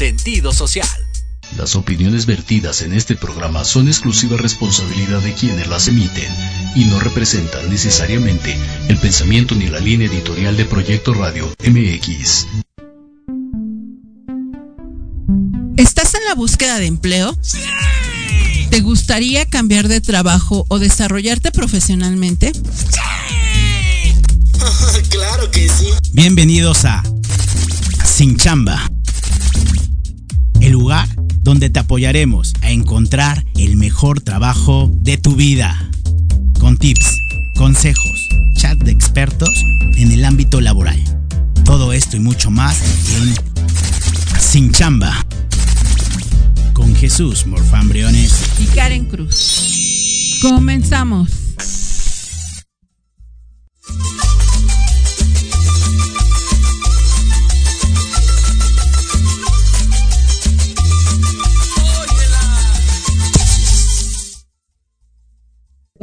sentido social. Las opiniones vertidas en este programa son exclusiva responsabilidad de quienes las emiten y no representan necesariamente el pensamiento ni la línea editorial de Proyecto Radio MX. ¿Estás en la búsqueda de empleo? ¿Te gustaría cambiar de trabajo o desarrollarte profesionalmente? claro que sí. Bienvenidos a sin Chamba. El lugar donde te apoyaremos a encontrar el mejor trabajo de tu vida. Con tips, consejos, chat de expertos en el ámbito laboral. Todo esto y mucho más en Sin Chamba. Con Jesús Morfambriones y Karen Cruz. Comenzamos.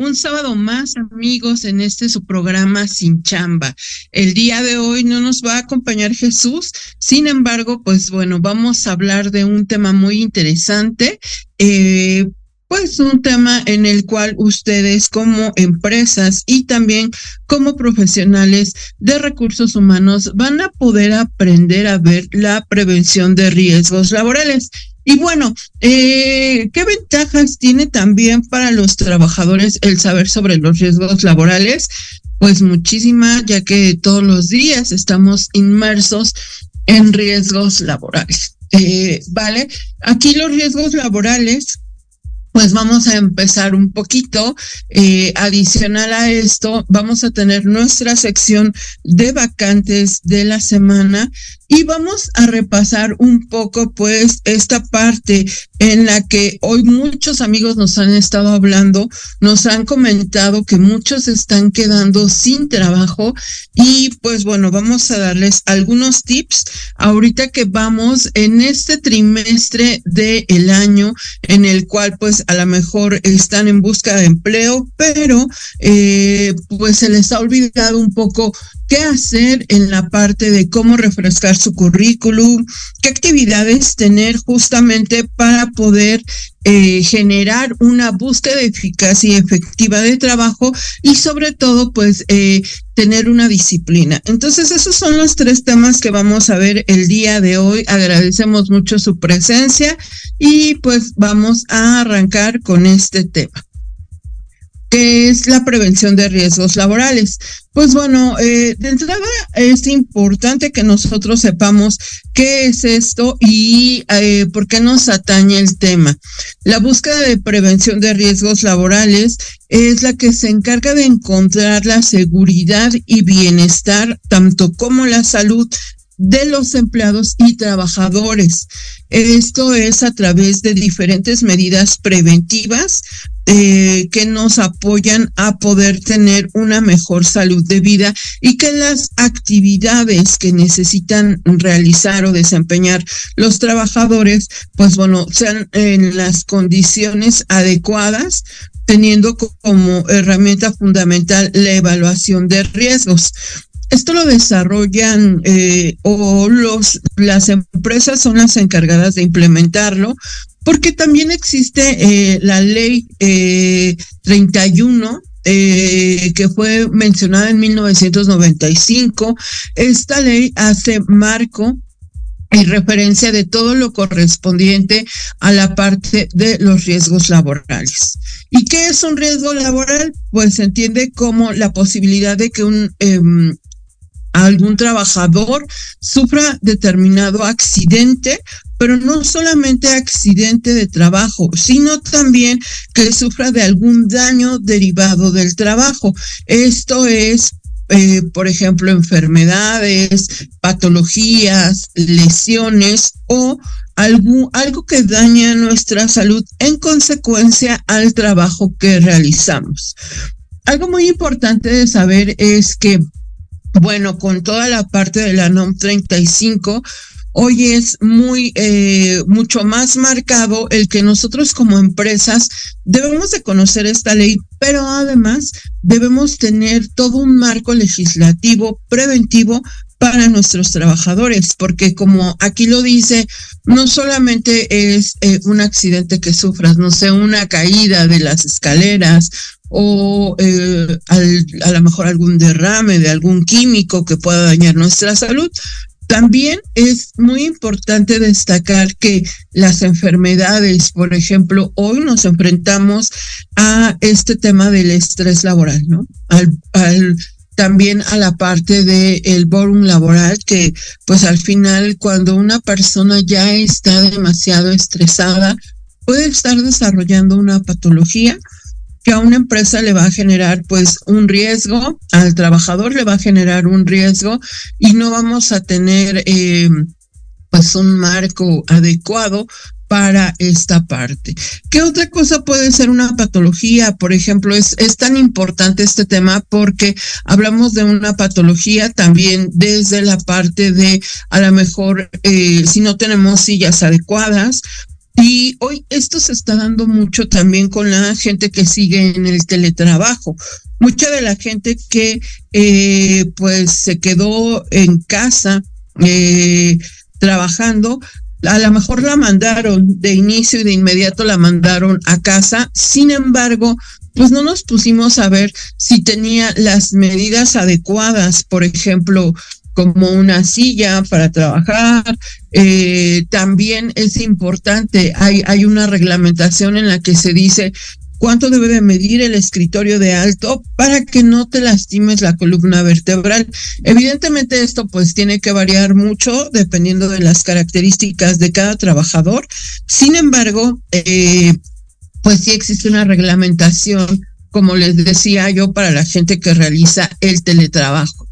Un sábado más, amigos, en este su programa Sin Chamba. El día de hoy no nos va a acompañar Jesús, sin embargo, pues bueno, vamos a hablar de un tema muy interesante. Eh, pues un tema en el cual ustedes como empresas y también como profesionales de recursos humanos van a poder aprender a ver la prevención de riesgos laborales. Y bueno, eh, ¿qué ventajas tiene también para los trabajadores el saber sobre los riesgos laborales? Pues muchísima, ya que todos los días estamos inmersos en riesgos laborales. Eh, ¿Vale? Aquí los riesgos laborales pues vamos a empezar un poquito. Eh, adicional a esto, vamos a tener nuestra sección de vacantes de la semana y vamos a repasar un poco pues esta parte en la que hoy muchos amigos nos han estado hablando, nos han comentado que muchos están quedando sin trabajo y pues bueno, vamos a darles algunos tips ahorita que vamos en este trimestre del año en el cual pues a lo mejor están en busca de empleo, pero eh, pues se les ha olvidado un poco qué hacer en la parte de cómo refrescar su currículum, qué actividades tener justamente para poder eh, generar una búsqueda eficaz y efectiva de trabajo y sobre todo pues eh, tener una disciplina. Entonces esos son los tres temas que vamos a ver el día de hoy. Agradecemos mucho su presencia y pues vamos a arrancar con este tema. ¿Qué es la prevención de riesgos laborales? Pues bueno, eh, de entrada es importante que nosotros sepamos qué es esto y eh, por qué nos atañe el tema. La búsqueda de prevención de riesgos laborales es la que se encarga de encontrar la seguridad y bienestar, tanto como la salud de los empleados y trabajadores. Esto es a través de diferentes medidas preventivas eh, que nos apoyan a poder tener una mejor salud de vida y que las actividades que necesitan realizar o desempeñar los trabajadores, pues bueno, sean en las condiciones adecuadas teniendo como herramienta fundamental la evaluación de riesgos. Esto lo desarrollan eh, o los, las empresas son las encargadas de implementarlo, porque también existe eh, la ley eh, 31 eh, que fue mencionada en 1995. Esta ley hace marco y referencia de todo lo correspondiente a la parte de los riesgos laborales. ¿Y qué es un riesgo laboral? Pues se entiende como la posibilidad de que un em, algún trabajador sufra determinado accidente, pero no solamente accidente de trabajo, sino también que sufra de algún daño derivado del trabajo. Esto es eh, por ejemplo, enfermedades, patologías, lesiones o algo, algo que daña nuestra salud en consecuencia al trabajo que realizamos. Algo muy importante de saber es que bueno, con toda la parte de la NOM 35, hoy es muy, eh, mucho más marcado el que nosotros como empresas debemos de conocer esta ley, pero además debemos tener todo un marco legislativo preventivo para nuestros trabajadores, porque como aquí lo dice, no solamente es eh, un accidente que sufras, no sé, una caída de las escaleras o eh, a lo mejor algún derrame de algún químico que pueda dañar nuestra salud. También es muy importante destacar que las enfermedades, por ejemplo, hoy nos enfrentamos a este tema del estrés laboral, ¿no? Al, también a la parte del el borum laboral, que pues al final cuando una persona ya está demasiado estresada, puede estar desarrollando una patología que a una empresa le va a generar pues un riesgo, al trabajador le va a generar un riesgo y no vamos a tener eh, pues un marco adecuado para esta parte. ¿Qué otra cosa puede ser una patología? Por ejemplo, es, es tan importante este tema porque hablamos de una patología también desde la parte de a lo mejor eh, si no tenemos sillas adecuadas, y hoy esto se está dando mucho también con la gente que sigue en el teletrabajo. Mucha de la gente que eh, pues se quedó en casa eh, trabajando, a lo mejor la mandaron de inicio y de inmediato la mandaron a casa. Sin embargo, pues no nos pusimos a ver si tenía las medidas adecuadas, por ejemplo, como una silla para trabajar. Eh, también es importante, hay, hay una reglamentación en la que se dice cuánto debe de medir el escritorio de alto para que no te lastimes la columna vertebral. Evidentemente esto pues tiene que variar mucho dependiendo de las características de cada trabajador. Sin embargo, eh, pues sí existe una reglamentación, como les decía yo, para la gente que realiza el teletrabajo.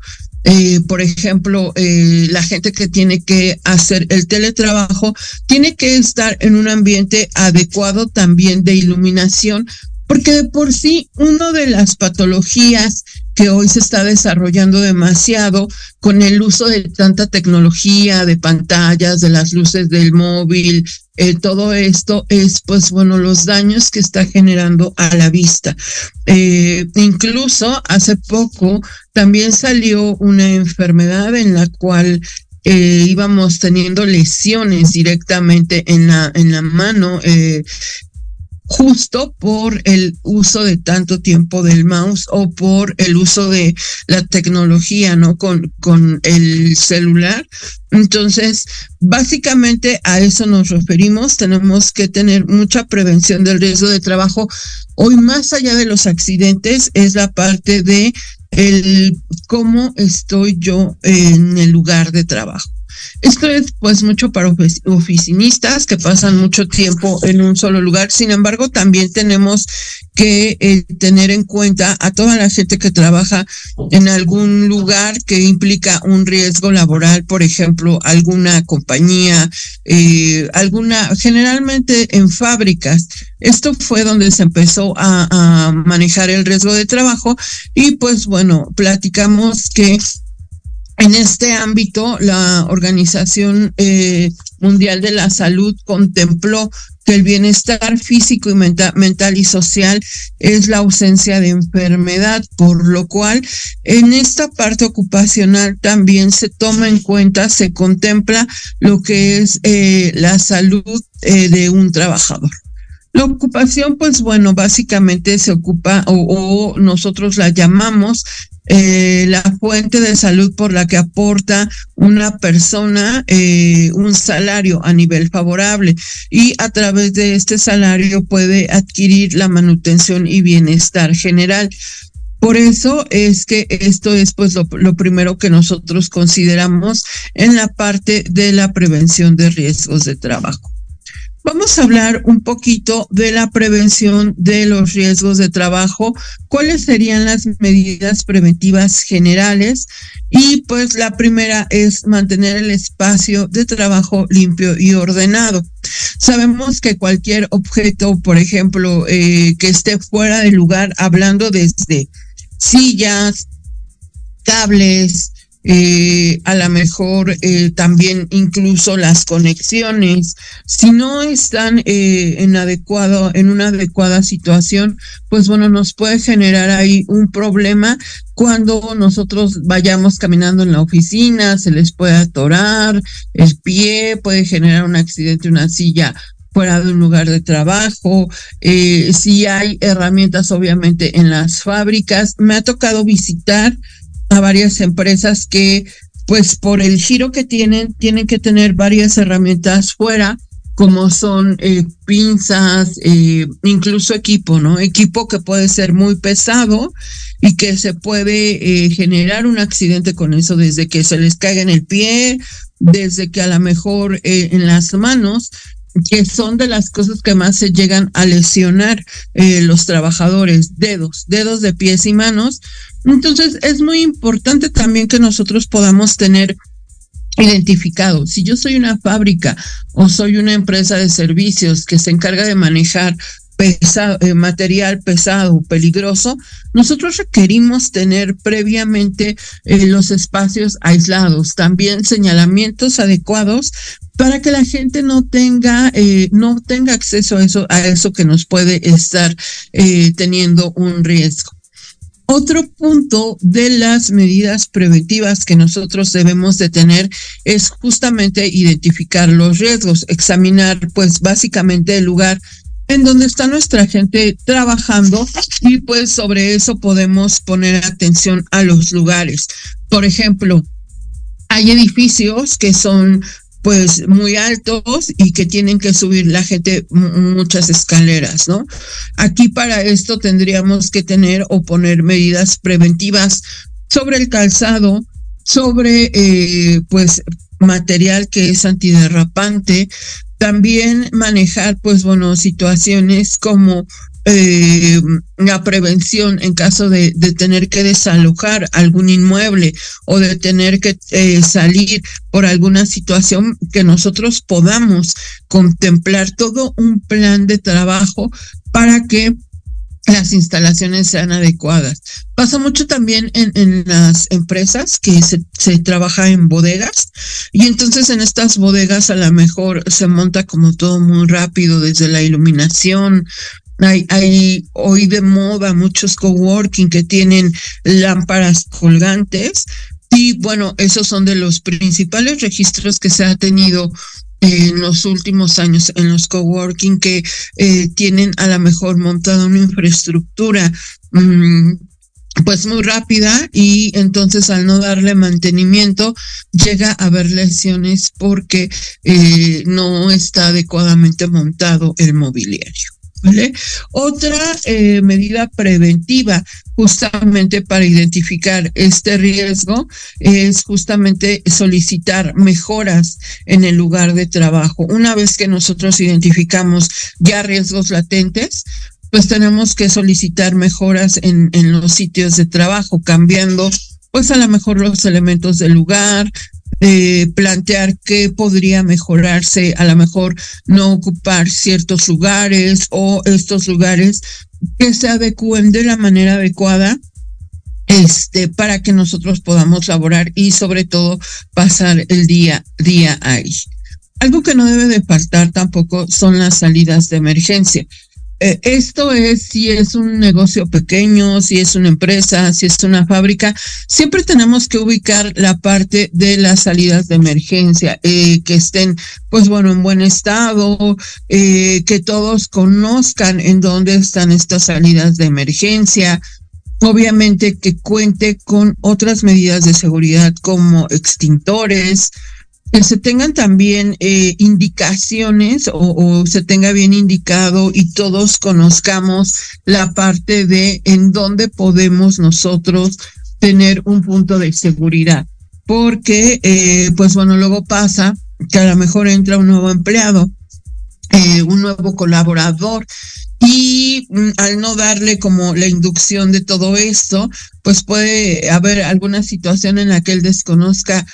Eh, por ejemplo, eh, la gente que tiene que hacer el teletrabajo tiene que estar en un ambiente adecuado también de iluminación, porque de por sí una de las patologías que hoy se está desarrollando demasiado con el uso de tanta tecnología, de pantallas, de las luces del móvil, eh, todo esto es, pues bueno, los daños que está generando a la vista. Eh, incluso hace poco también salió una enfermedad en la cual eh, íbamos teniendo lesiones directamente en la, en la mano. Justo por el uso de tanto tiempo del mouse o por el uso de la tecnología, ¿no? Con, con el celular. Entonces, básicamente a eso nos referimos. Tenemos que tener mucha prevención del riesgo de trabajo. Hoy, más allá de los accidentes, es la parte de el cómo estoy yo en el lugar de trabajo. Esto es pues mucho para oficinistas que pasan mucho tiempo en un solo lugar. Sin embargo, también tenemos que eh, tener en cuenta a toda la gente que trabaja en algún lugar que implica un riesgo laboral, por ejemplo, alguna compañía, eh, alguna, generalmente en fábricas. Esto fue donde se empezó a, a manejar el riesgo de trabajo y pues bueno, platicamos que en este ámbito, la Organización eh, Mundial de la Salud contempló que el bienestar físico y mental, y social es la ausencia de enfermedad, por lo cual en esta parte ocupacional también se toma en cuenta, se contempla lo que es eh, la salud eh, de un trabajador. La ocupación, pues bueno, básicamente se ocupa o, o, nosotros la llamamos eh, la fuente de salud por la que aporta una persona eh, un salario a nivel favorable y a través de este salario puede adquirir la manutención y bienestar general. Por eso es que esto es pues lo, lo, primero que nosotros consideramos en la parte de la prevención de riesgos de trabajo. Vamos a hablar un poquito de la prevención de los riesgos de trabajo, cuáles serían las medidas preventivas generales y pues la primera es mantener el espacio de trabajo limpio y ordenado. Sabemos que cualquier objeto, por ejemplo, eh, que esté fuera de lugar, hablando desde sillas, cables, eh, a lo mejor eh, también incluso las conexiones, si no están eh, en adecuado, en una adecuada situación, pues bueno, nos puede generar ahí un problema cuando nosotros vayamos caminando en la oficina, se les puede atorar el pie, puede generar un accidente, una silla fuera de un lugar de trabajo, si hay herramientas obviamente en las fábricas. Me ha tocado visitar a varias empresas que pues por el giro que tienen, tienen que tener varias herramientas fuera, como son eh, pinzas, eh, incluso equipo, ¿no? Equipo que puede ser muy pesado y que se puede eh, generar un accidente con eso desde que se les caiga en el pie, desde que a lo mejor eh, en las manos, que son de las cosas que más se llegan a lesionar los trabajadores, dedos, dedos de pies y manos. Entonces es muy importante también que nosotros podamos tener identificado. Si yo soy una fábrica o soy una empresa de servicios que se encarga de manejar eh, material pesado, peligroso, nosotros requerimos tener previamente eh, los espacios aislados, también señalamientos adecuados para que la gente no tenga eh, no tenga acceso a eso a eso que nos puede estar eh, teniendo un riesgo. Otro punto de las medidas preventivas que nosotros debemos de tener es justamente identificar los riesgos, examinar pues básicamente el lugar en donde está nuestra gente trabajando y pues sobre eso podemos poner atención a los lugares. Por ejemplo, hay edificios que son pues muy altos y que tienen que subir la gente muchas escaleras, ¿no? Aquí para esto tendríamos que tener o poner medidas preventivas sobre el calzado, sobre eh, pues material que es antiderrapante, también manejar pues bueno situaciones como eh, la prevención en caso de, tener que desalojar algún inmueble o de tener que eh, salir por alguna situación que nosotros podamos contemplar todo un plan de trabajo para que las instalaciones sean adecuadas. Pasa mucho también en, las empresas que se, trabaja en bodegas y entonces en estas bodegas a lo mejor se monta como todo muy rápido desde la iluminación, hay, hay hoy de moda muchos coworking que tienen lámparas colgantes y bueno, esos son de los principales registros que se ha tenido en los últimos años en los coworking que eh, tienen a lo mejor montada una infraestructura mm, pues muy rápida y entonces al no darle mantenimiento llega a haber lesiones porque eh, no está adecuadamente montado el mobiliario. Otra eh, medida preventiva justamente para identificar este riesgo es justamente solicitar mejoras en el lugar de trabajo. Una vez que nosotros identificamos ya riesgos latentes, pues tenemos que solicitar mejoras en, en los sitios de trabajo, cambiando pues a lo mejor los elementos del lugar, eh, plantear qué podría mejorarse, a lo mejor no ocupar ciertos lugares o estos lugares que se adecúen de la manera adecuada este para que nosotros podamos laborar y sobre todo pasar el día día ahí. Algo que no debe de faltar tampoco son las salidas de emergencia. Eh, esto es si es un negocio pequeño, si es una empresa, si es una fábrica, siempre tenemos que ubicar la parte de las salidas de emergencia, eh, que estén, pues bueno, en buen estado, eh, que todos conozcan en dónde están estas salidas de emergencia, obviamente que cuente con otras medidas de seguridad como extintores, que se tengan también eh, indicaciones o, se tenga bien indicado y todos conozcamos la parte de en dónde podemos nosotros tener un punto de seguridad. Porque, eh, pues bueno, luego pasa que a lo mejor entra un nuevo empleado, eh, un nuevo colaborador y mm, al no darle como la inducción de todo esto, pues puede haber alguna situación en la que él desconozca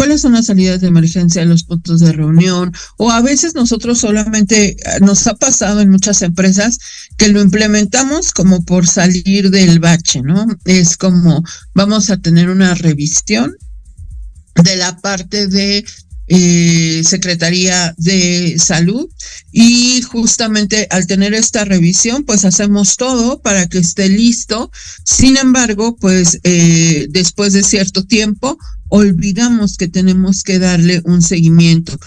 cuáles son las salidas de emergencia, los puntos de reunión, o a veces nosotros solamente eh, nos ha pasado en muchas empresas que lo implementamos como por salir del bache, ¿no? Es como vamos a tener una revisión de la parte de eh, Secretaría de Salud y justamente al tener esta revisión pues hacemos todo para que esté listo. Sin embargo pues eh, después de cierto tiempo olvidamos que tenemos que darle un seguimiento.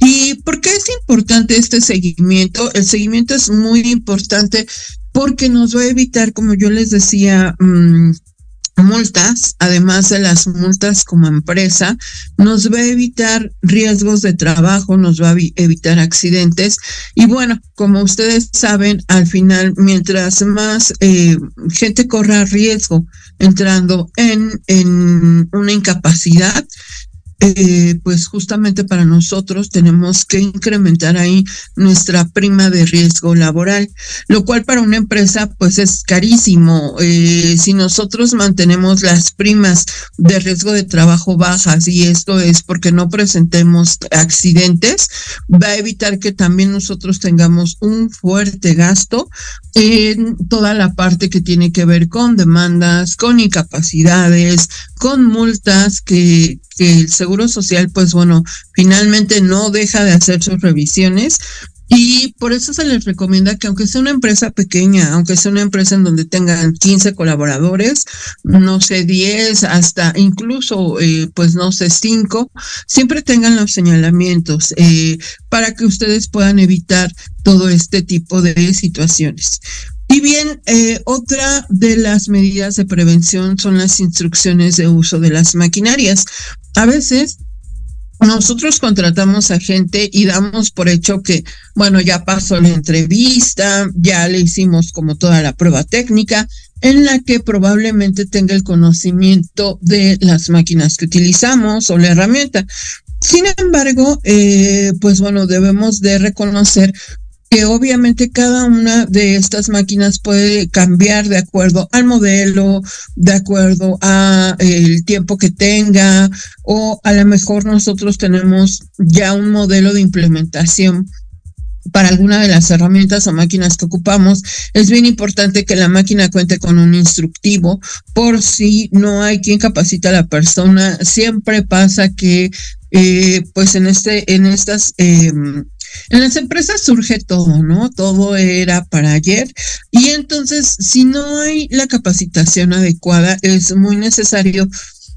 ¿Y por qué es importante este seguimiento? El seguimiento es muy importante porque nos va a evitar, como yo les decía, mm, multas, además de las multas como empresa, nos va a evitar riesgos de trabajo, nos va a evitar accidentes. Y bueno, como ustedes saben, al final, mientras más eh, gente corra riesgo entrando en, en una incapacidad, eh, pues justamente para nosotros tenemos que incrementar ahí nuestra prima de riesgo laboral, lo cual para una empresa pues es carísimo. Eh, si nosotros mantenemos las primas de riesgo de trabajo bajas y esto es porque no presentemos accidentes, va a evitar que también nosotros tengamos un fuerte gasto en toda la parte que tiene que ver con demandas, con incapacidades, con multas que, que el Seguro Social, pues bueno, finalmente no deja de hacer sus revisiones. Y por eso se les recomienda que aunque sea una empresa pequeña, aunque sea una empresa en donde tengan 15 colaboradores, no sé, 10, hasta incluso, eh, pues no sé, 5, siempre tengan los señalamientos eh, para que ustedes puedan evitar todo este tipo de situaciones. Y bien, eh, otra de las medidas de prevención son las instrucciones de uso de las maquinarias. A veces nosotros contratamos a gente y damos por hecho que, bueno, ya pasó la entrevista, ya le hicimos como toda la prueba técnica, en la que probablemente tenga el conocimiento de las máquinas que utilizamos o la herramienta. Sin embargo, eh, pues bueno, debemos de reconocer que obviamente cada una de estas máquinas puede cambiar de acuerdo al modelo, de acuerdo a el tiempo que tenga o a lo mejor nosotros tenemos ya un modelo de implementación para alguna de las herramientas o máquinas que ocupamos, es bien importante que la máquina cuente con un instructivo por si no hay quien capacita a la persona. Siempre pasa que, eh, pues en este, en estas eh, en las empresas surge todo, ¿no? Todo era para ayer. Y entonces, si no hay la capacitación adecuada, es muy necesario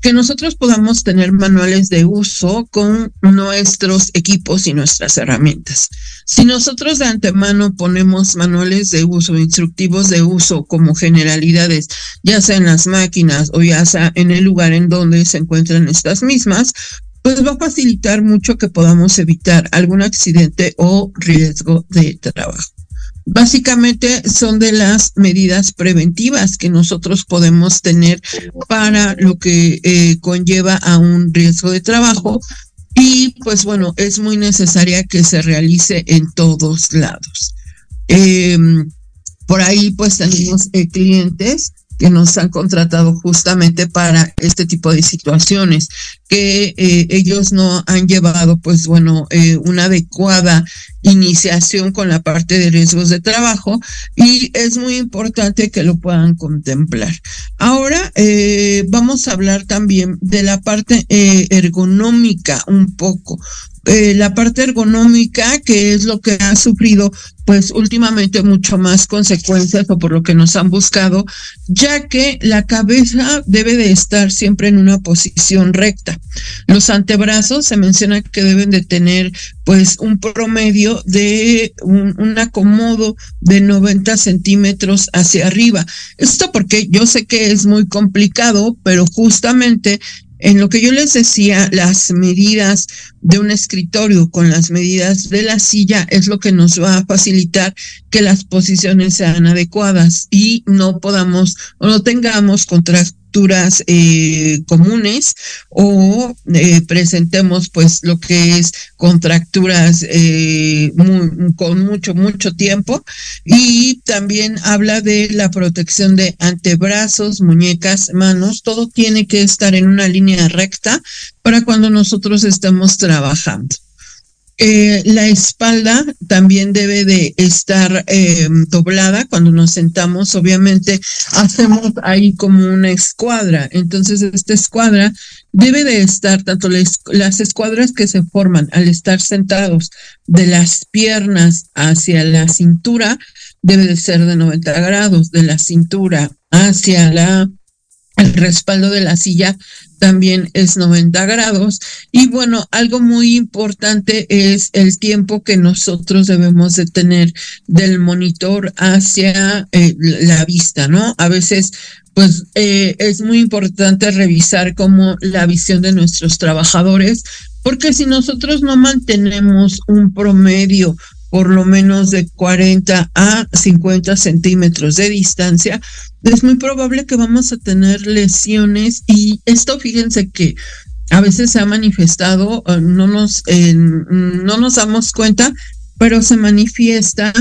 que nosotros podamos tener manuales de uso con nuestros equipos y nuestras herramientas. Si nosotros de antemano ponemos manuales de uso, instructivos de uso como generalidades, ya sea en las máquinas o ya sea en el lugar en donde se encuentran estas mismas, pues va a facilitar mucho que podamos evitar algún accidente o riesgo de trabajo. Básicamente son de las medidas preventivas que nosotros podemos tener para lo que eh, conlleva a un riesgo de trabajo y pues bueno, es muy necesaria que se realice en todos lados. Em, por ahí pues tenemos eh, clientes que nos han contratado justamente para este tipo de situaciones, que eh, ellos no han llevado, pues bueno, eh, una adecuada iniciación con la parte de riesgos de trabajo y es muy importante que lo puedan contemplar. Ahora eh, vamos a hablar también de la parte ergonómica un poco. La parte ergonómica, que es lo que ha sufrido pues últimamente mucho más consecuencias o por lo que nos han buscado, ya que la cabeza debe de estar siempre en una posición recta. Los antebrazos se menciona que deben de tener pues un promedio de un, acomodo de 90 centímetros hacia arriba. Esto porque yo sé que es muy complicado, pero justamente en lo que yo les decía, las medidas de un escritorio con las medidas de la silla es lo que nos va a facilitar que las posiciones sean adecuadas y no podamos o no tengamos eh, comunes o eh, presentemos pues lo que es contracturas eh, con mucho, mucho tiempo. Y también habla de la protección de antebrazos, muñecas, manos, todo tiene que estar en una línea recta para cuando nosotros estemos trabajando. Eh, la espalda también debe de estar eh, doblada cuando nos sentamos. Obviamente hacemos ahí como una escuadra. Entonces esta escuadra debe de estar tanto las escuadras que se forman al estar sentados de las piernas hacia la cintura debe de ser de 90 grados, de la cintura hacia la el respaldo de la silla también es 90 grados. Y bueno, algo muy importante es el tiempo que nosotros debemos de tener del monitor hacia eh, la vista, ¿no? A veces pues eh, es muy importante revisar cómo la visión de nuestros trabajadores, porque si nosotros no mantenemos un promedio por lo menos de 40 a 50 centímetros de distancia, es muy probable que vamos a tener lesiones y esto fíjense que a veces se ha manifestado, eh, no nos, no nos damos cuenta, pero se manifiesta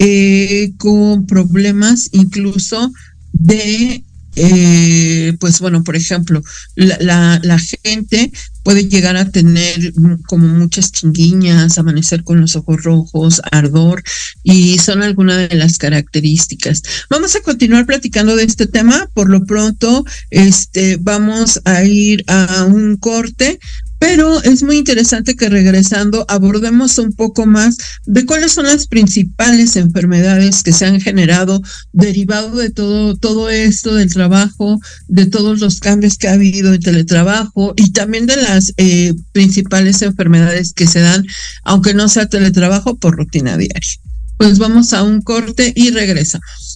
eh, con problemas incluso de eh, pues bueno, por ejemplo, la, la, gente puede llegar a tener como muchas chinguiñas, amanecer con los ojos rojos, ardor, y son algunas de las características. Vamos a continuar platicando de este tema. Por lo pronto, este, vamos a ir a un corte. Pero es muy interesante que regresando abordemos un poco más de cuáles son las principales enfermedades que se han generado derivado de todo, todo esto del trabajo, de todos los cambios que ha habido en teletrabajo y también de las eh, principales enfermedades que se dan, aunque no sea teletrabajo, por rutina diaria. Pues vamos a un corte y regresamos.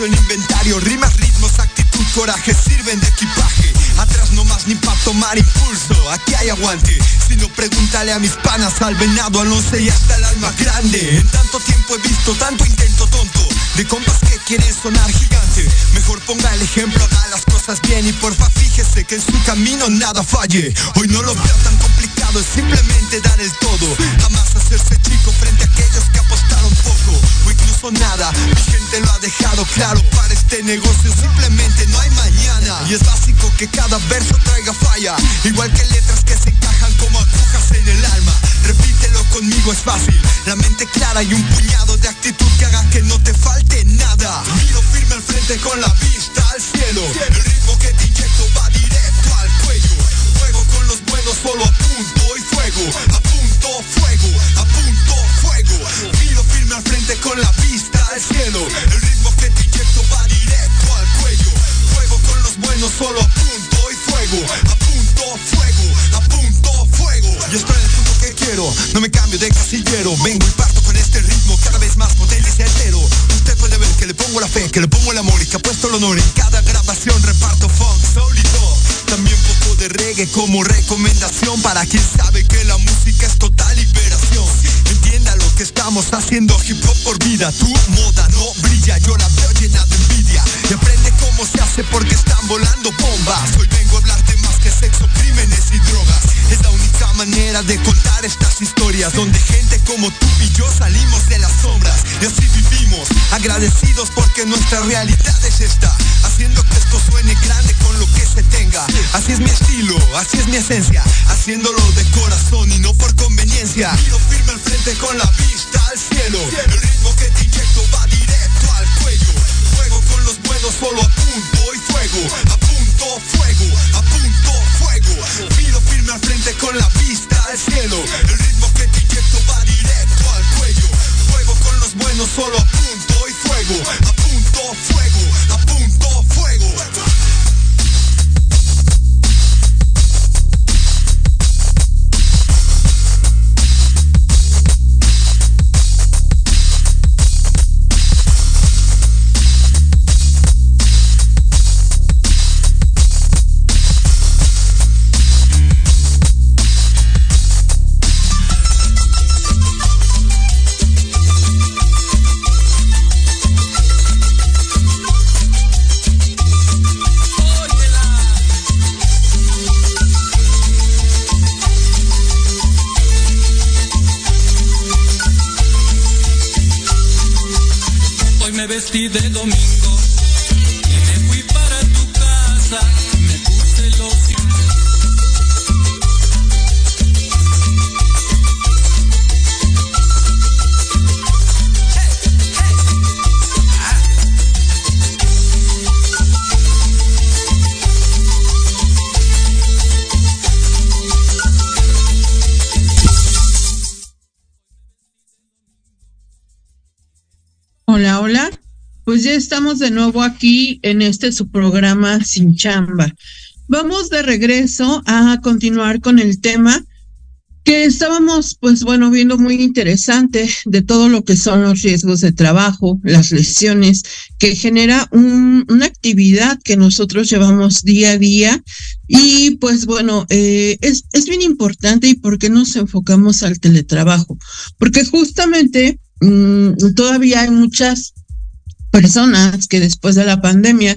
El inventario, rimas, ritmos, actitud, coraje sirven de equipaje. Atrás no más ni pa' tomar impulso, aquí hay aguante. Si no, pregúntale a mis panas, al venado, al once y hasta el alma grande. En tanto tiempo he visto tanto intento tonto de compas que quieren sonar gigante. Mejor ponga el ejemplo, haga las cosas bien y porfa fíjese que en su camino nada falle. Hoy no lo veo tan complicado es simplemente dar el todo. Jamás hacerse chico frente a aquellos que apostaron poco o incluso nada. Mi gente lo ha dejado claro. Para este negocio simplemente no hay mañana. Y es básico que cada verso traiga falla. Igual que letras que se encajan como agujas en el alma. Repítelo conmigo, es fácil. La mente clara y un puñado de actitud que haga que no te falte nada. Miro firme al frente con la vista al cielo. El ritmo que te inyecto va directo al cuello. Juego con los buenos solo al cielo. El ritmo que te inyecto va directo al cuello. Juego con los buenos solo punto y fuego. A punto, fuego, a punto, fuego. Yo estoy en el punto que quiero, no me cambio de casillero. Vengo y parto con este ritmo cada vez más potente y certero. Usted puede ver que le pongo la fe, que le pongo el amor y que apuesto el honor. En cada grabación reparto funk, soul y. También poco de reggae como recomendación para quien sabe que la música es total que estamos haciendo hip hop por vida. Tu moda no brilla, yo la veo llena de envidia. Y aprende cómo se hace porque están volando bombas. Hoy vengo a hablarte más que sexo, crímenes y drogas. Es la única manera de contar estas historias donde gente como tú y yo salimos de las sombras y así vivimos, agradecidos porque nuestra realidad es esta, haciendo que esto suene grande con lo que Así es mi estilo, así es mi esencia, haciéndolo de corazón y no por conveniencia. Miro firme al frente con la vista al cielo, el ritmo que te inyecto va directo al cuello. Juego con los buenos solo a punto y fuego, a punto, fuego, a punto, fuego. Miro firme al frente con la vista al cielo, el ritmo que te inyecto va directo al cuello. Juego con los buenos solo a punto y fuego, a punto, fuego, Pues ya estamos de nuevo aquí en este su programa Sin Chamba. Vamos de regreso a continuar con el tema que estábamos, pues bueno, viendo muy interesante de todo lo que son los riesgos de trabajo, las lesiones que genera un, una actividad que nosotros llevamos día a día. Y pues bueno, eh, es, es bien importante y por qué nos enfocamos al teletrabajo. Porque justamente mm, todavía hay muchas personas que después de la pandemia,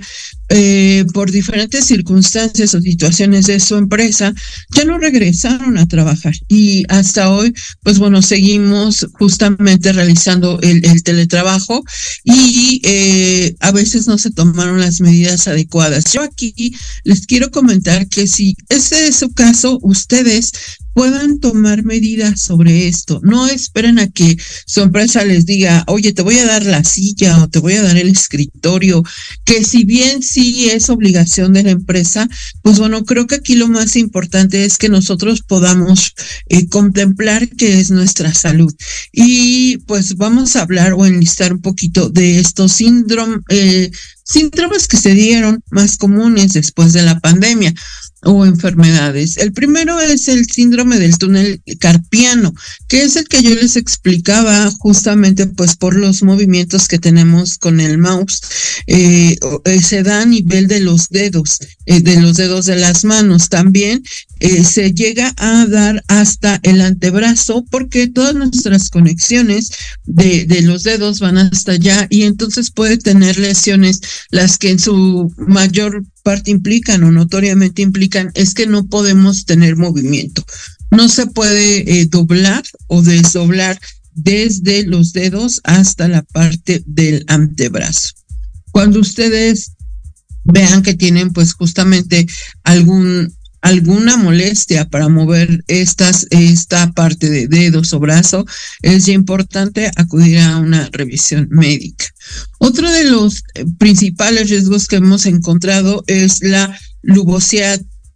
eh, por diferentes circunstancias o situaciones de su empresa, ya no regresaron a trabajar. Y hasta hoy, pues bueno, seguimos justamente realizando el, el teletrabajo y eh, a veces no se tomaron las medidas adecuadas. Yo aquí les quiero comentar que si ese es su caso, ustedes puedan tomar medidas sobre esto. No esperen a que su empresa les diga, oye, te voy a dar la silla o te voy a dar el escritorio, que si bien sí es obligación de la empresa, pues bueno, creo que aquí lo más importante es que nosotros podamos eh, contemplar que es nuestra salud. Y pues vamos a hablar o enlistar un poquito de estos síndromes. Eh, que se dieron más comunes después de la pandemia o enfermedades. El primero es el síndrome del túnel carpiano, que es el que yo les explicaba justamente pues por los movimientos que tenemos con el mouse. Eh, se da a nivel de los dedos, eh, de los dedos de las manos. También eh, se llega a dar hasta el antebrazo porque todas nuestras conexiones de, los dedos van hasta allá y entonces puede tener lesiones las que en su mayor parte implican o notoriamente implican es que no podemos tener movimiento. no se puede eh, doblar o desdoblar desde los dedos hasta la parte del antebrazo. Cuando ustedes vean que tienen pues justamente algún alguna molestia para mover estas, esta parte de dedos o brazo, es importante acudir a una revisión médica. Otro de los eh, principales riesgos que hemos encontrado es la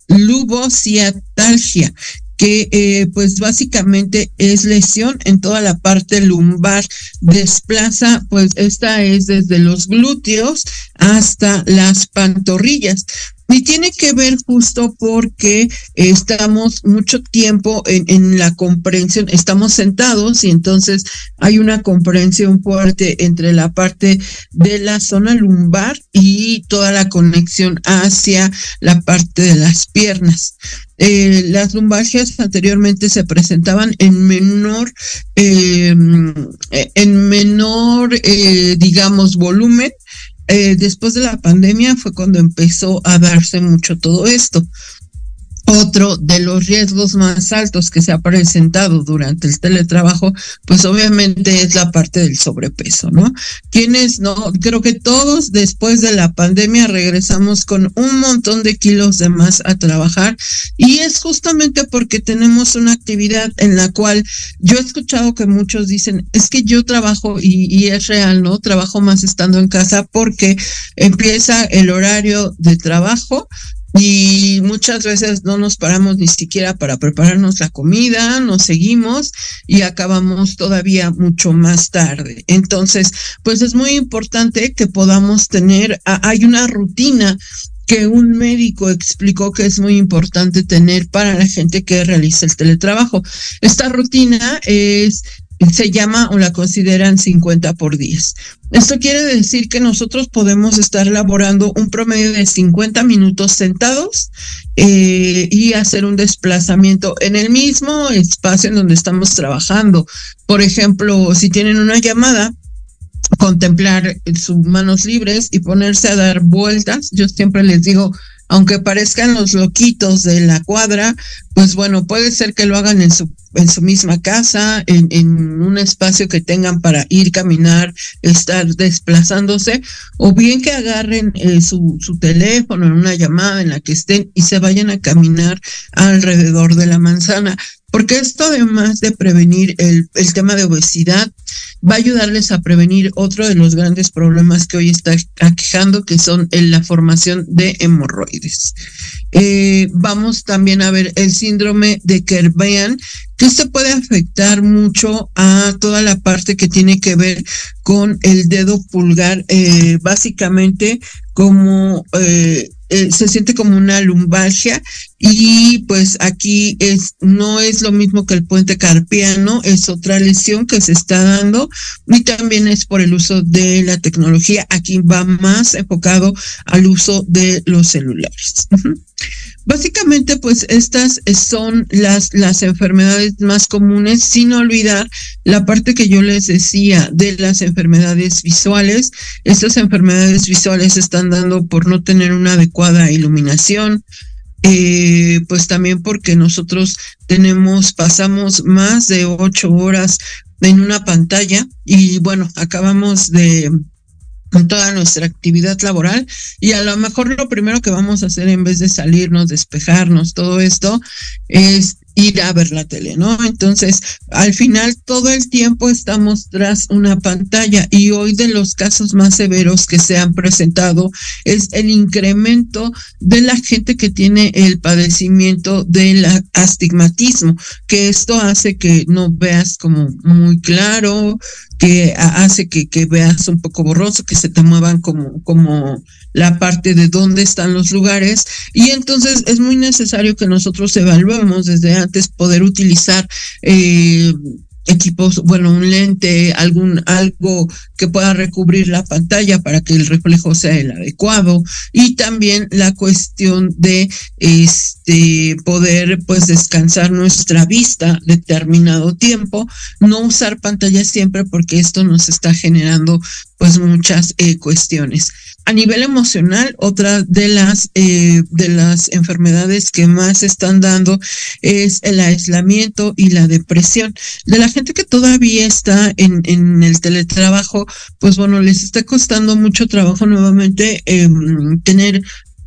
lubociatalgia, que eh, pues básicamente es lesión en toda la parte lumbar, desplaza, pues esta es desde los glúteos hasta las pantorrillas. Y tiene que ver justo porque estamos mucho tiempo en, la comprensión, estamos sentados y entonces hay una comprensión fuerte entre la parte de la zona lumbar y toda la conexión hacia la parte de las piernas. Eh, las lumbalgias anteriormente se presentaban en menor, eh, en menor, eh, digamos, volumen eh, después de la pandemia fue cuando empezó a darse mucho todo esto. Otro de los riesgos más altos que se ha presentado durante el teletrabajo, pues obviamente es la parte del sobrepeso, ¿no? Quienes no, creo que todos después de la pandemia regresamos con un montón de kilos de más a trabajar y es justamente porque tenemos una actividad en la cual yo he escuchado que muchos dicen, es que yo trabajo y, y es real, ¿no? Trabajo más estando en casa porque empieza el horario de trabajo, y muchas veces no nos paramos ni siquiera para prepararnos la comida, nos seguimos y acabamos todavía mucho más tarde. Entonces, pues es muy importante que podamos tener, hay una rutina que un médico explicó que es muy importante tener para la gente que realiza el teletrabajo. Esta rutina es se llama o la consideran 50 por 10. Esto quiere decir que nosotros podemos estar elaborando un promedio de 50 minutos sentados eh, y hacer un desplazamiento en el mismo espacio en donde estamos trabajando. Por ejemplo, si tienen una llamada, contemplar sus manos libres y ponerse a dar vueltas. Yo siempre les digo, aunque parezcan los loquitos de la cuadra, pues bueno, puede ser que lo hagan en su, en su misma casa, en, un espacio que tengan para ir, caminar, estar desplazándose, o bien que agarren eh, su, su teléfono en una llamada en la que estén y se vayan a caminar alrededor de la manzana porque esto además de prevenir el, el, tema de obesidad, va a ayudarles a prevenir otro de los grandes problemas que hoy está aquejando, que son la formación de hemorroides. Eh, vamos también a ver el síndrome de Kerbean, que esto puede afectar mucho a toda la parte que tiene que ver con el dedo pulgar, eh, básicamente como eh, eh, se siente como una lumbalgia y pues aquí es no es lo mismo que el puente carpiano, es otra lesión que se está dando y también es por el uso de la tecnología. Aquí va más enfocado al uso de los celulares. Básicamente, pues estas son las, las enfermedades más comunes, sin olvidar la parte que yo les decía de las enfermedades visuales. Estas enfermedades visuales están dando por no tener una adecuada iluminación, eh, pues también porque nosotros tenemos, pasamos más de ocho horas en una pantalla y bueno, acabamos de con toda nuestra actividad laboral y a lo mejor lo primero que vamos a hacer en vez de salirnos, despejarnos, todo esto es ir a ver la tele, ¿no? Entonces, al final todo el tiempo estamos tras una pantalla y hoy de los casos más severos que se han presentado es el incremento de la gente que tiene el padecimiento del astigmatismo, que esto hace que no veas como muy claro, que hace que, que veas un poco borroso, que se te muevan como, como la parte de dónde están los lugares. Y entonces es muy necesario que nosotros evaluemos desde antes poder utilizar eh, equipos, bueno, un lente, algún algo que pueda recubrir la pantalla para que el reflejo sea el adecuado y también la cuestión de este poder pues descansar nuestra vista determinado tiempo, no usar pantallas siempre porque esto nos está generando pues muchas eh, cuestiones. A nivel emocional, otra de las, eh, de las enfermedades que más están dando es el aislamiento y la depresión. De la gente que todavía está en, en el teletrabajo, pues bueno, les está costando mucho trabajo nuevamente eh, tener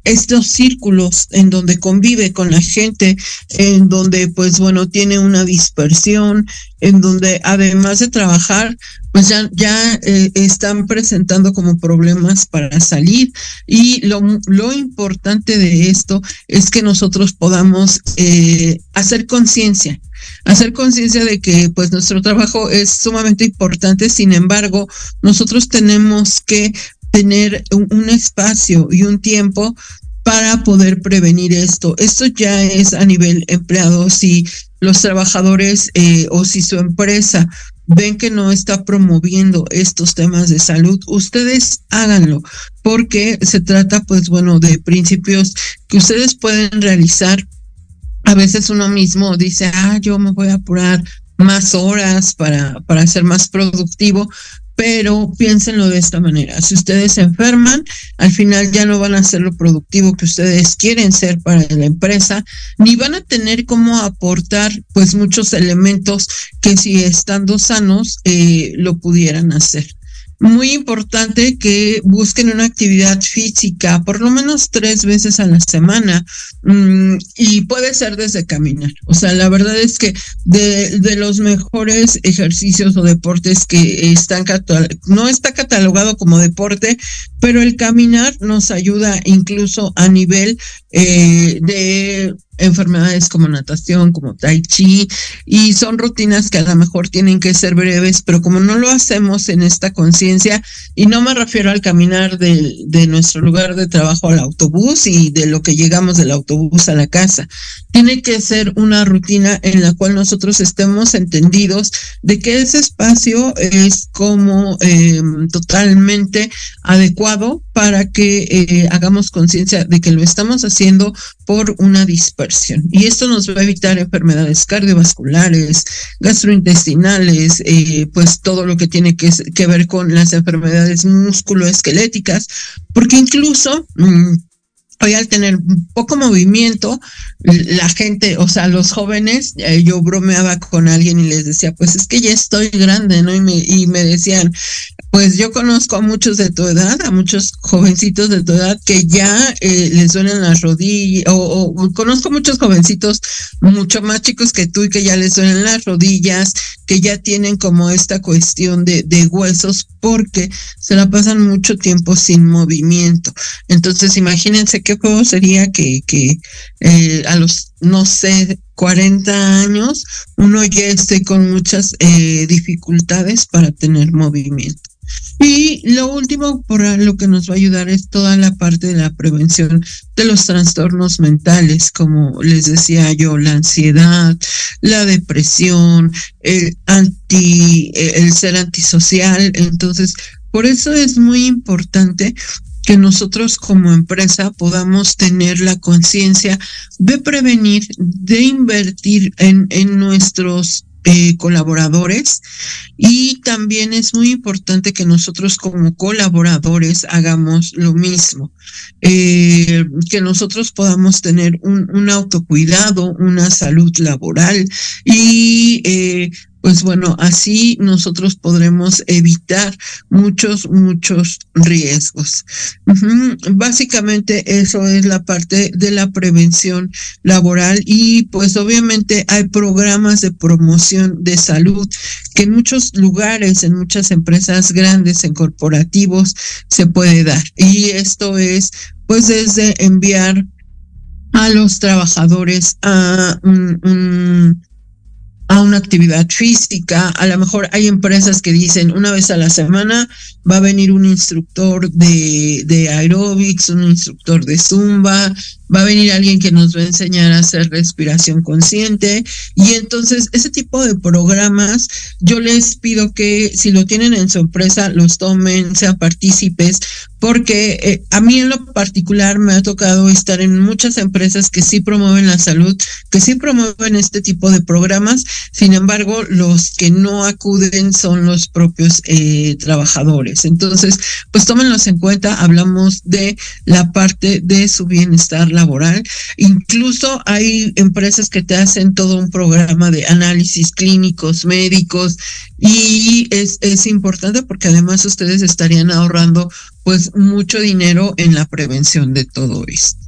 estos círculos en donde convive con la gente, en donde pues bueno, tiene una dispersión, en donde además de trabajar, pues ya, ya eh, están presentando como problemas para salir. Y lo, lo importante de esto es que nosotros podamos eh, hacer conciencia, hacer conciencia de que pues nuestro trabajo es sumamente importante, sin embargo, nosotros tenemos que tener un, espacio y un tiempo para poder prevenir esto. Esto ya es a nivel empleado. Si los trabajadores eh, o si su empresa ven que no está promoviendo estos temas de salud, ustedes háganlo, porque se trata, pues bueno, de principios que ustedes pueden realizar. A veces uno mismo dice, ah, yo me voy a apurar más horas para, para ser más productivo, pero piénsenlo de esta manera. Si ustedes se enferman, al final ya no van a ser lo productivo que ustedes quieren ser para la empresa, ni van a tener cómo aportar pues muchos elementos que si estando sanos eh, lo pudieran hacer muy importante que busquen una actividad física por lo menos tres veces a la semana mm, y puede ser desde caminar. O sea, la verdad es que de, de los mejores ejercicios o deportes que están, no está catalogado como deporte, pero el caminar nos ayuda incluso a nivel eh, de enfermedades como natación, como tai chi, y son rutinas que a lo mejor tienen que ser breves, pero como no lo hacemos en esta conciencia, y no me refiero al caminar de, nuestro lugar de trabajo al autobús y de lo que llegamos del autobús a la casa, tiene que ser una rutina en la cual nosotros estemos entendidos de que ese espacio es como eh, totalmente adecuado para que eh, hagamos conciencia de que lo estamos haciendo por una dispersión. Y esto nos va a evitar enfermedades cardiovasculares, gastrointestinales, eh, pues todo lo que tiene que, ver con las enfermedades musculoesqueléticas, porque incluso... Mm, hoy al tener poco movimiento, la gente, o sea, los jóvenes, eh, yo bromeaba con alguien y les decía, pues es que ya estoy grande, ¿no? Y me, y me decían, pues yo conozco a muchos de tu edad, a muchos jovencitos de tu edad que ya eh, les duelen las rodillas, o, o, conozco muchos jovencitos mucho más chicos que tú y que ya les duelen las rodillas, que ya tienen como esta cuestión de, huesos porque se la pasan mucho tiempo sin movimiento. Entonces, imagínense qué juego sería que, que eh, a los, no sé, 40 años uno ya esté con muchas eh, dificultades para tener movimiento. Y lo último por lo que nos va a ayudar es toda la parte de la prevención de los trastornos mentales, como les decía yo, la ansiedad, la depresión, el anti, el ser antisocial. Entonces, por eso es muy importante que nosotros como empresa podamos tener la conciencia de prevenir, de invertir en, en nuestros eh, colaboradores. Y también es muy importante que nosotros como colaboradores hagamos lo mismo, eh, que nosotros podamos tener un, autocuidado, una salud laboral y eh, pues bueno, así nosotros podremos evitar muchos, muchos riesgos. Básicamente eso es la parte de la prevención laboral y pues obviamente hay programas de promoción de salud que en muchos lugares, en muchas empresas grandes, en corporativos, se puede dar. Y esto es pues desde enviar a los trabajadores a un a una actividad física. A lo mejor hay empresas que dicen una vez a la semana va a venir un instructor de, de aeróbics, un instructor de zumba, va a venir alguien que nos va a enseñar a hacer respiración consciente. Y entonces ese tipo de programas, yo les pido que si lo tienen en su empresa, los tomen, sean partícipes, porque eh, a mí en lo particular me ha tocado estar en muchas empresas que sí promueven la salud, que sí promueven este tipo de programas, sin embargo, los que no acuden son los propios eh, trabajadores. Entonces, pues tómenlos en cuenta, hablamos de la parte de su bienestar laboral. Incluso hay empresas que te hacen todo un programa de análisis clínicos, médicos, y es, es importante porque además ustedes estarían ahorrando pues mucho dinero en la prevención de todo esto.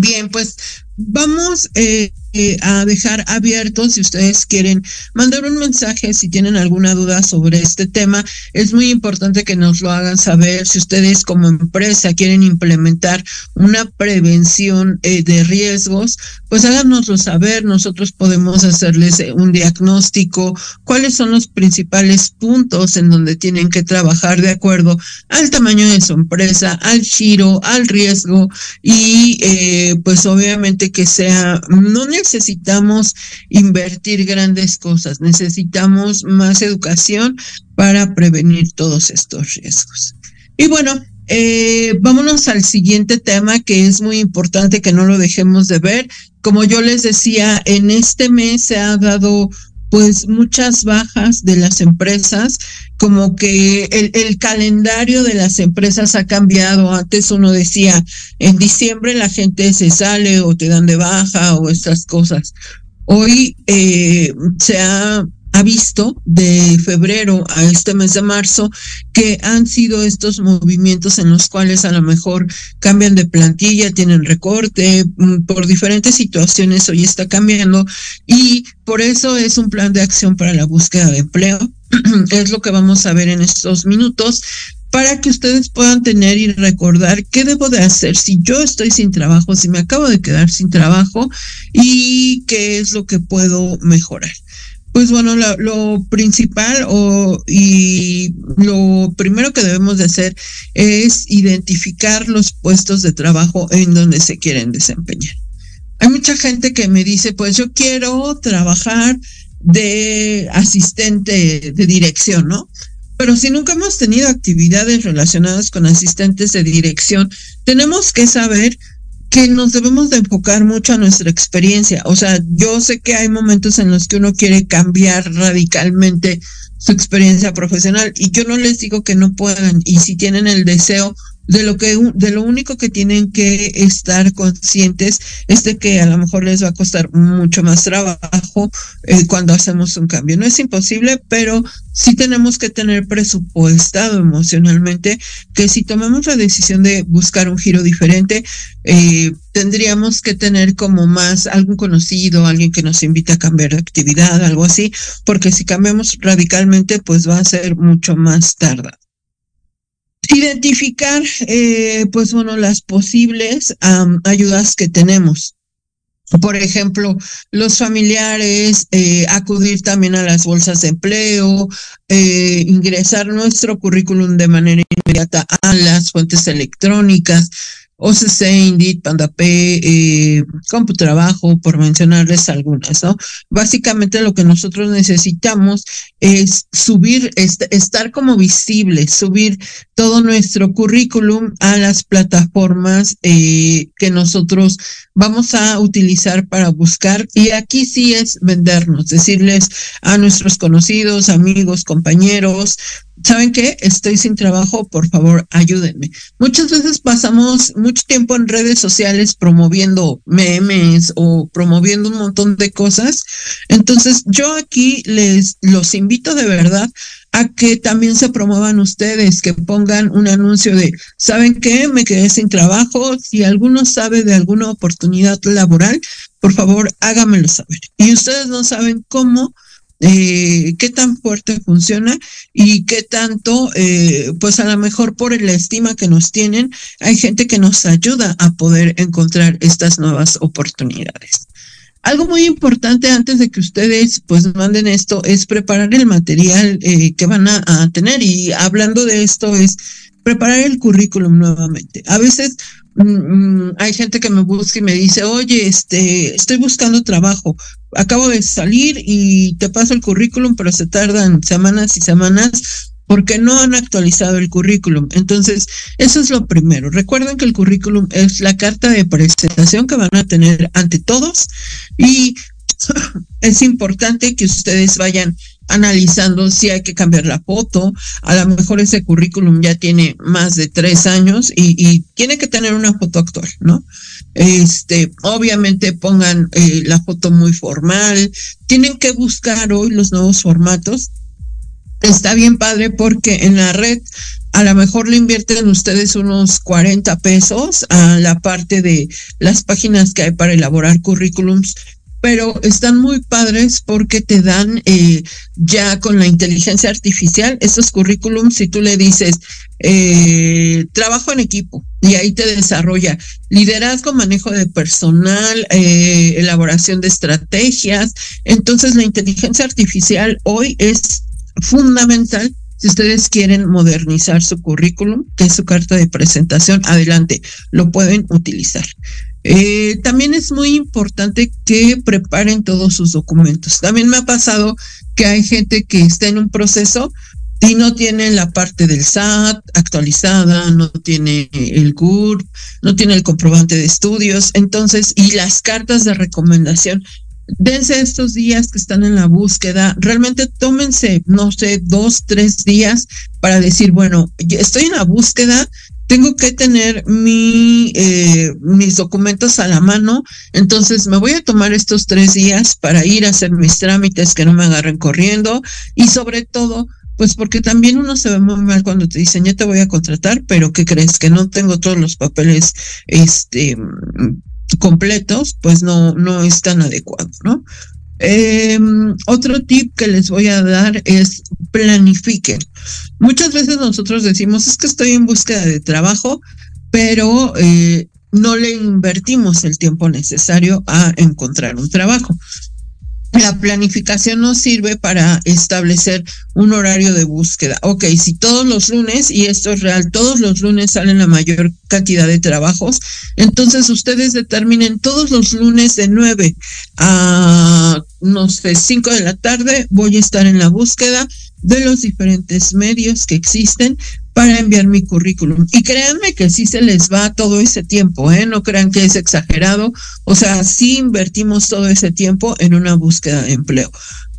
Bien, pues vamos eh, eh, a dejar abierto si ustedes quieren mandar un mensaje, si tienen alguna duda sobre este tema. Es muy importante que nos lo hagan saber. Si ustedes como empresa quieren implementar una prevención eh, de riesgos, pues háganoslo saber. Nosotros podemos hacerles eh, un diagnóstico, cuáles son los principales puntos en donde tienen que trabajar de acuerdo al tamaño de su empresa, al giro, al riesgo y pues obviamente que sea no necesitamos invertir grandes cosas, necesitamos más educación para prevenir todos estos riesgos. Y bueno, eh, vámonos al siguiente tema que es muy importante que no lo dejemos de ver. Como yo les decía, en este mes se ha dado pues muchas bajas de las empresas, como que el, calendario de las empresas ha cambiado. Antes uno decía, en diciembre la gente se sale o te dan de baja o estas cosas. Hoy eh, se ha ha visto de febrero a este mes de marzo que han sido estos movimientos en los cuales a lo mejor cambian de plantilla, tienen recorte, mm, por diferentes situaciones hoy está cambiando y por eso es un plan de acción para la búsqueda de empleo. es lo que vamos a ver en estos minutos para que ustedes puedan tener y recordar qué debo de hacer si yo estoy sin trabajo, si me acabo de quedar sin trabajo y qué es lo que puedo mejorar. Pues bueno, lo, principal o, y lo primero que debemos de hacer es identificar los puestos de trabajo en donde se quieren desempeñar. Hay mucha gente que me dice, pues yo quiero trabajar de asistente de dirección, ¿no? Pero si nunca hemos tenido actividades relacionadas con asistentes de dirección, tenemos que saber que nos debemos de enfocar mucho a nuestra experiencia. O sea, yo sé que hay momentos en los que uno quiere cambiar radicalmente su experiencia profesional y yo no les digo que no puedan y si tienen el deseo de lo que de lo único que tienen que estar conscientes es de que a lo mejor les va a costar mucho más trabajo eh, cuando hacemos un cambio. No es imposible, pero sí tenemos que tener presupuestado emocionalmente que si tomamos la decisión de buscar un giro diferente, eh, tendríamos que tener como más algún conocido, alguien que nos invite a cambiar de actividad, algo así, porque si cambiamos radicalmente, pues va a ser mucho más tarde. Identificar, eh, pues bueno, las posibles ayudas que tenemos. Por ejemplo, los familiares, eh, acudir también a las bolsas de empleo, eh, ingresar nuestro currículum de manera inmediata a las fuentes electrónicas, OCC, Indeed, PandaP, eh, CompuTrabajo, por mencionarles algunas, ¿no? Básicamente lo que nosotros necesitamos es subir, estar como visibles, subir todo nuestro currículum a las plataformas eh, que nosotros vamos a utilizar para buscar. Y aquí sí es vendernos, decirles a nuestros conocidos, amigos, compañeros, ¿saben qué? Estoy sin trabajo, por favor, ayúdenme. Muchas veces pasamos mucho tiempo en redes sociales promoviendo memes o promoviendo un montón de cosas. Entonces, yo aquí les los invito de verdad a que también se promuevan ustedes, que pongan un anuncio de, ¿saben qué? Me quedé sin trabajo. Si alguno sabe de alguna oportunidad laboral, por favor, hágamelo saber. Y ustedes no saben cómo eh, qué tan fuerte funciona y qué tanto, eh, pues a lo mejor por la estima que nos tienen, hay gente que nos ayuda a poder encontrar estas nuevas oportunidades. Algo muy importante antes de que ustedes pues manden esto es preparar el material eh, que van a, tener y hablando de esto es preparar el currículum nuevamente. A veces mm, mm, hay gente que me busca y me dice, oye, este, estoy buscando trabajo, acabo de salir y te paso el currículum, pero se tardan semanas y semanas porque no han actualizado el currículum. Entonces, eso es lo primero. Recuerden que el currículum es la carta de presentación que van a tener ante todos y es importante que ustedes vayan analizando si hay que cambiar la foto. A lo mejor ese currículum ya tiene más de tres años y, tiene que tener una foto actual, ¿no? Este, obviamente pongan eh, la foto muy formal. Tienen que buscar hoy los nuevos formatos está bien padre porque en la red a lo mejor le invierten ustedes unos 40 pesos a la parte de las páginas que hay para elaborar currículums, pero están muy padres porque te dan eh, ya con la inteligencia artificial esos currículums, si tú le dices eh, trabajo en equipo y ahí te desarrolla liderazgo, manejo de personal, eh, elaboración de estrategias, entonces la inteligencia artificial hoy es fundamental si ustedes quieren modernizar su currículum, que es su carta de presentación, adelante, lo pueden utilizar. Eh, también es muy importante que preparen todos sus documentos. También me ha pasado que hay gente que está en un proceso y no tiene la parte del SAT actualizada, no tiene el GURP, no tiene el comprobante de estudios, entonces, y las cartas de recomendación dense estos días que están en la búsqueda, realmente tómense, no sé, dos, tres días para decir, bueno, estoy en la búsqueda, tengo que tener mi, eh, mis documentos a la mano, entonces me voy a tomar estos tres días para ir a hacer mis trámites que no me agarren corriendo y sobre todo, pues porque también uno se ve muy mal cuando te dicen, ya te voy a contratar, pero ¿qué crees? Que no tengo todos los papeles, este, completos, pues no, no es tan adecuado, ¿no? Em, otro tip que les voy a dar es planifiquen. Muchas veces nosotros decimos, es que estoy en búsqueda de trabajo, pero eh, no le invertimos el tiempo necesario a encontrar un trabajo. La planificación nos sirve para establecer un horario de búsqueda. Ok, si todos los lunes, y esto es real, todos los lunes salen la mayor cantidad de trabajos, entonces ustedes determinen todos los lunes de 9 a, no sé, 5 de la tarde, voy a estar en la búsqueda de los diferentes medios que existen para enviar mi currículum. Y créanme que sí se les va todo ese tiempo, ¿eh? No crean que es exagerado. O sea, sí invertimos todo ese tiempo en una búsqueda de empleo.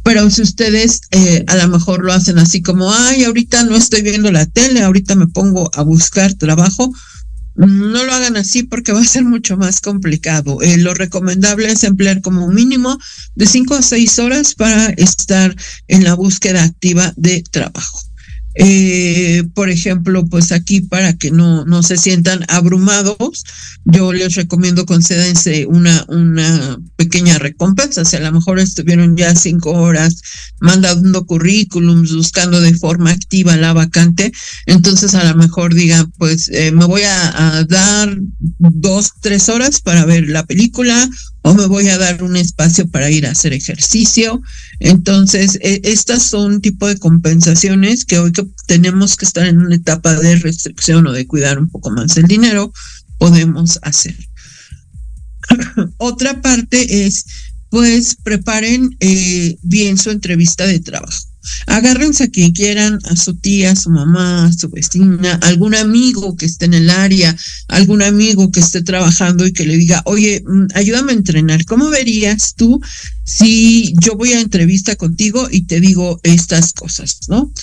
Pero si ustedes eh, a lo mejor lo hacen así como, ay, ahorita no estoy viendo la tele, ahorita me pongo a buscar trabajo, no lo hagan así porque va a ser mucho más complicado. Eh, lo recomendable es emplear como mínimo de cinco a seis horas para estar en la búsqueda activa de trabajo. Eh, por ejemplo, pues aquí para que no, no se sientan abrumados, yo les recomiendo concédense una, una pequeña recompensa. Si a lo mejor estuvieron ya cinco horas mandando currículums, buscando de forma activa la vacante, entonces a lo mejor digan, pues eh, me voy a, dar dos, tres horas para ver la película o me voy a dar un espacio para ir a hacer ejercicio. Entonces, e, estas son tipo de compensaciones que hoy que tenemos que estar en una etapa de restricción o de cuidar un poco más el dinero, podemos hacer. Otra parte es, pues, preparen eh, bien su entrevista de trabajo. Agárrense a quien quieran, a su tía, a su mamá, a su vecina, algún amigo que esté en el área, algún amigo que esté trabajando y que le diga, oye, mm, ayúdame a entrenar. ¿Cómo verías tú si yo voy a entrevista contigo y te digo estas cosas, ¿no?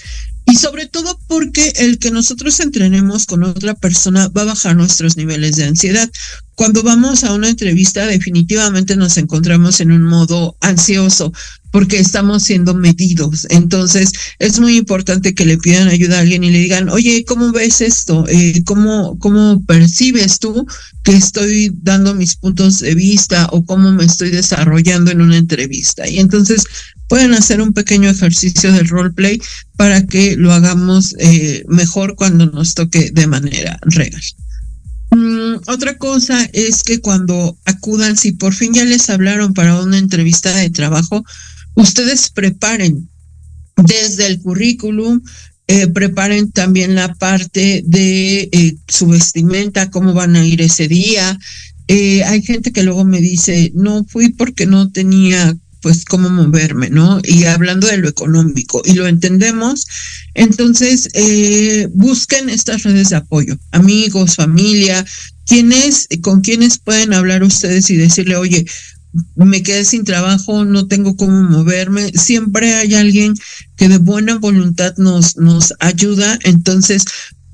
Y sobre todo porque el que nosotros entrenemos con otra persona va a bajar nuestros niveles de ansiedad. Cuando vamos a una entrevista definitivamente nos encontramos en un modo ansioso porque estamos siendo medidos. Entonces es muy importante que le pidan ayuda a alguien y le digan, oye, ¿cómo ves esto? Eh, ¿cómo, ¿Cómo percibes tú que estoy dando mis puntos de vista o cómo me estoy desarrollando en una entrevista? Y entonces pueden hacer un pequeño ejercicio del roleplay para que lo hagamos eh, mejor cuando nos toque de manera real. Mm, otra cosa es que cuando acudan, si por fin ya les hablaron para una entrevista de trabajo, ustedes preparen desde el currículum, eh, preparen también la parte de eh, su vestimenta, cómo van a ir ese día. hay gente que luego me dice, no fui porque no tenía pues cómo moverme, ¿no? Y hablando de lo económico y lo entendemos, entonces eh, busquen estas redes de apoyo, amigos, familia, quienes, con quienes pueden hablar ustedes y decirle, oye, me quedé sin trabajo, no tengo cómo moverme. Siempre hay alguien que de buena voluntad nos, nos ayuda. Entonces,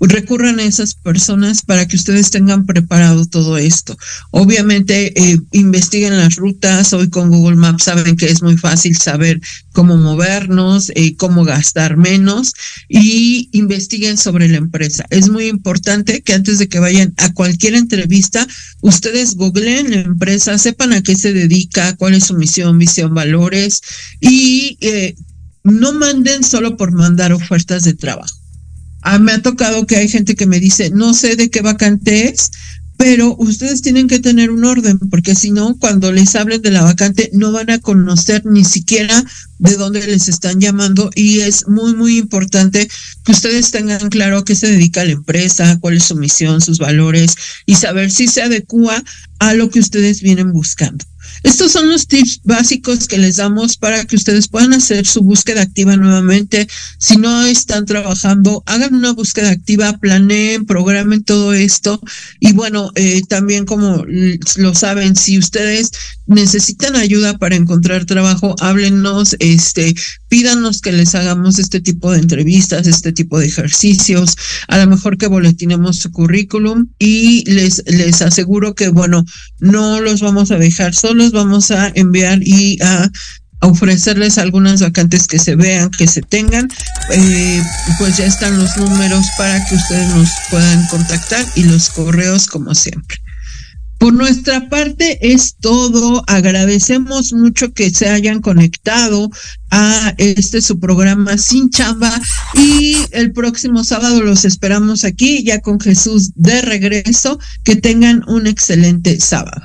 recurran a esas personas para que ustedes tengan preparado todo esto. Obviamente, eh, investiguen las rutas. Hoy con Google Maps saben que es muy fácil saber cómo movernos, eh, cómo gastar menos y investiguen sobre la empresa. Es muy importante que antes de que vayan a cualquier entrevista, ustedes googleen la empresa, sepan a qué se dedica, cuál es su misión, visión, valores y eh, no manden solo por mandar ofertas de trabajo Ah, me ha tocado que hay gente que me dice, no sé de qué vacante es, pero ustedes tienen que tener un orden, porque si no, cuando les hablen de la vacante, no van a conocer ni siquiera de dónde les están llamando y es muy, muy importante que ustedes tengan claro a qué se dedica la empresa, cuál es su misión, sus valores y saber si se adecua a lo que ustedes vienen buscando. Estos son los tips básicos que les damos para que ustedes puedan hacer su búsqueda activa nuevamente. Si no están trabajando, hagan una búsqueda activa, planeen, programen todo esto. Y bueno, eh, también como lo saben, si ustedes necesitan ayuda para encontrar trabajo, háblenos, este, pídanos que les hagamos este tipo de entrevistas, este tipo de ejercicios, a lo mejor que boletinemos su currículum y les, les aseguro que, bueno, no los vamos a dejar solos, vamos a enviar y a ofrecerles algunas vacantes que se vean, que se tengan, eh, pues ya están los números para que ustedes nos puedan contactar y los correos como siempre. Por nuestra parte es todo. Agradecemos mucho que se hayan conectado a este su programa Sin Chamba y el próximo sábado los esperamos aquí ya con Jesús de regreso. Que tengan un excelente sábado.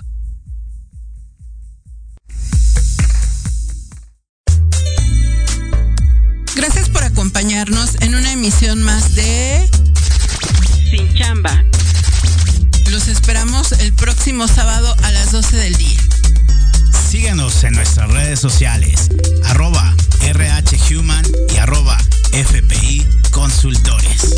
Gracias por acompañarnos en una emisión más de Sin Chamba los esperamos el próximo sábado a las 12 del día. Síganos en nuestras redes sociales, arroba RHHuman y arroba FPI Consultores.